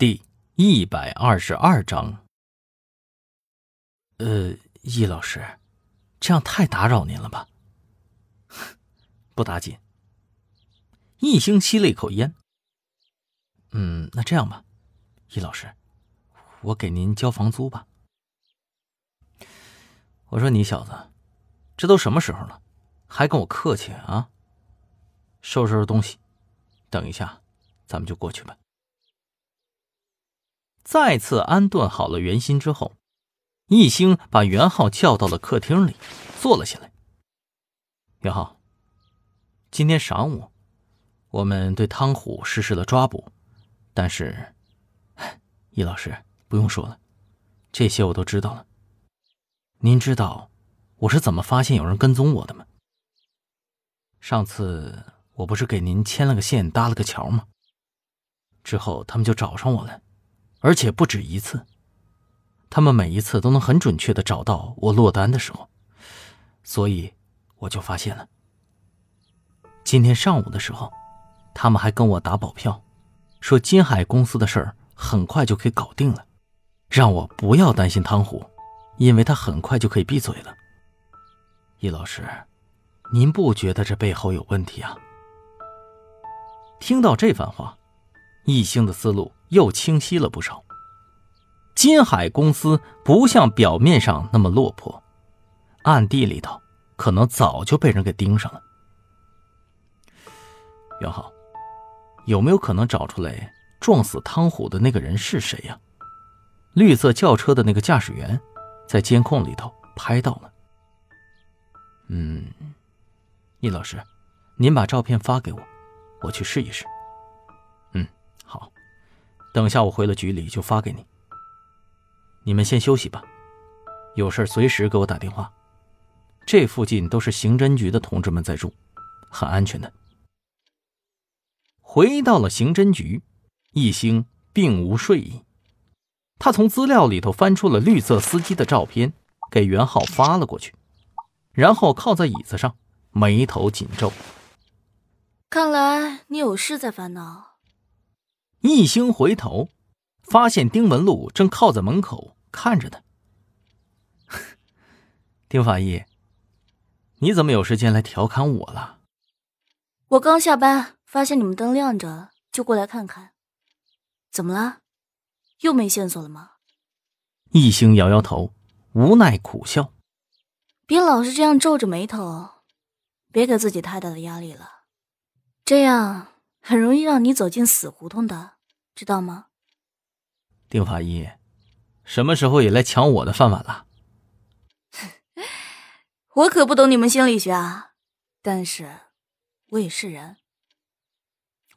第一百二十二章。呃，易老师，这样太打扰您了吧？不打紧。易星吸了一口烟。嗯，那这样吧，易老师，我给您交房租吧。我说你小子，这都什么时候了，还跟我客气啊？收拾收拾东西，等一下，咱们就过去吧。再次安顿好了袁心之后，易星把袁浩叫到了客厅里，坐了下来。袁浩，今天晌午，我们对汤虎实施了抓捕，但是，易老师不用说了，这些我都知道了。您知道我是怎么发现有人跟踪我的吗？上次我不是给您牵了个线，搭了个桥吗？之后他们就找上我了。而且不止一次，他们每一次都能很准确的找到我落单的时候，所以我就发现了。今天上午的时候，他们还跟我打保票，说金海公司的事儿很快就可以搞定了，让我不要担心汤虎，因为他很快就可以闭嘴了。易老师，您不觉得这背后有问题啊？听到这番话，易星的思路。又清晰了不少。金海公司不像表面上那么落魄，暗地里头可能早就被人给盯上了。袁浩，有没有可能找出来撞死汤虎的那个人是谁呀？绿色轿车的那个驾驶员，在监控里头拍到了。嗯，易老师，您把照片发给我，我去试一试。等下我回了局里就发给你。你们先休息吧，有事随时给我打电话。这附近都是刑侦局的同志们在住，很安全的。回到了刑侦局，易星并无睡意，他从资料里头翻出了绿色司机的照片，给袁浩发了过去，然后靠在椅子上，眉头紧皱。看来你有事在烦恼。一星回头，发现丁文璐正靠在门口看着他。丁法医，你怎么有时间来调侃我了？我刚下班，发现你们灯亮着，就过来看看。怎么了？又没线索了吗？一星摇摇头，无奈苦笑。别老是这样皱着眉头，别给自己太大的压力了，这样。很容易让你走进死胡同的，知道吗？丁法医，什么时候也来抢我的饭碗了？我可不懂你们心理学啊，但是我也是人，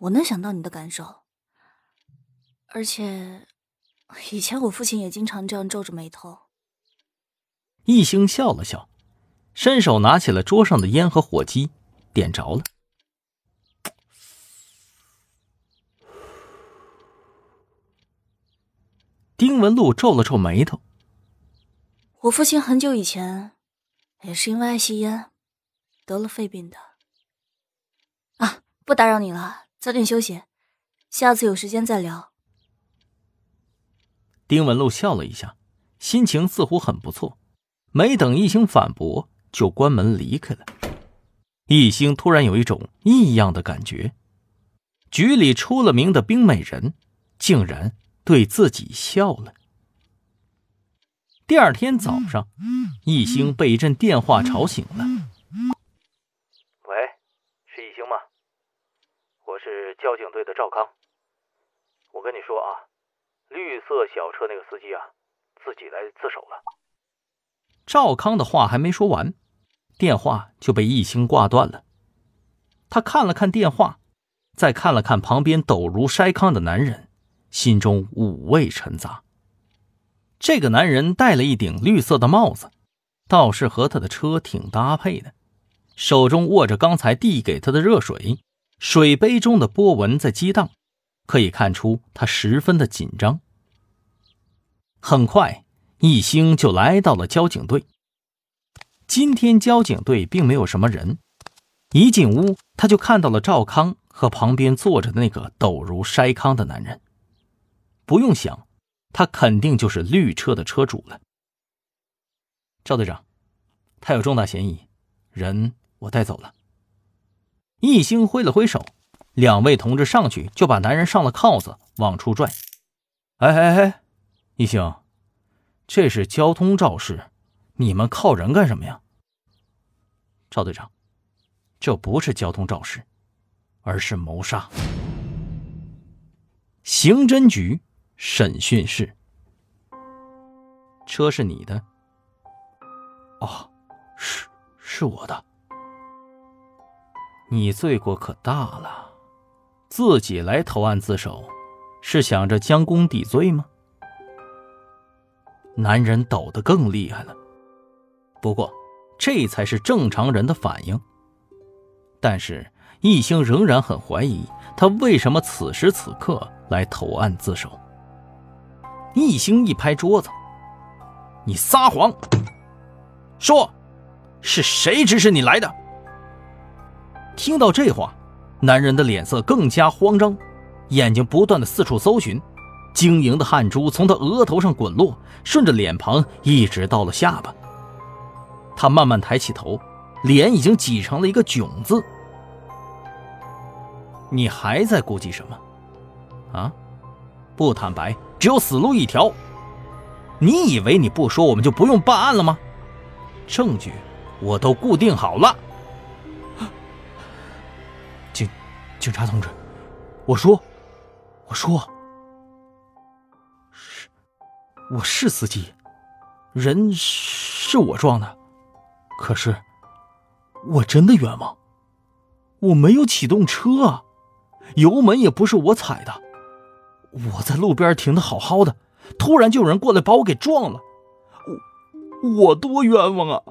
我能想到你的感受。而且，以前我父亲也经常这样皱着眉头。一星笑了笑，伸手拿起了桌上的烟和火机，点着了。丁文璐皱了皱眉头。我父亲很久以前也是因为爱吸烟得了肺病的。啊，不打扰你了，早点休息，下次有时间再聊。丁文璐笑了一下，心情似乎很不错。没等一星反驳，就关门离开了。一星突然有一种异样的感觉，局里出了名的冰美人，竟然。对自己笑了。第二天早上，易星被一阵电话吵醒了。“喂，是易星吗？我是交警队的赵康。我跟你说啊，绿色小车那个司机啊，自己来自首了。”赵康的话还没说完，电话就被易星挂断了。他看了看电话，再看了看旁边抖如筛糠的男人。心中五味陈杂。这个男人戴了一顶绿色的帽子，倒是和他的车挺搭配的。手中握着刚才递给他的热水，水杯中的波纹在激荡，可以看出他十分的紧张。很快，一星就来到了交警队。今天交警队并没有什么人，一进屋他就看到了赵康和旁边坐着的那个抖如筛糠的男人。不用想，他肯定就是绿车的车主了。赵队长，他有重大嫌疑，人我带走了。一星挥了挥手，两位同志上去就把男人上了铐子，往出拽。哎哎哎，一星，这是交通肇事，你们铐人干什么呀？赵队长，这不是交通肇事，而是谋杀。刑侦局审讯室，车是你的？哦，是是我的。你罪过可大了，自己来投案自首，是想着将功抵罪吗？男人抖得更厉害了，不过这才是正常人的反应。但是易兴仍然很怀疑他为什么此时此刻。来投案自首。易兴一拍桌子：“你撒谎！说，是谁指使你来的？”听到这话，男人的脸色更加慌张，眼睛不断的四处搜寻，晶莹的汗珠从他额头上滚落，顺着脸庞一直到了下巴。他慢慢抬起头，脸已经挤成了一个囧字。你还在顾忌什么？啊！不坦白，只有死路一条。你以为你不说，我们就不用办案了吗？证据我都固定好了。警警察同志，我说，我说，是，我是司机，人是我撞的，可是我真的冤枉。我没有启动车啊，油门也不是我踩的。我在路边停的好好的，突然就有人过来把我给撞了，我我多冤枉啊！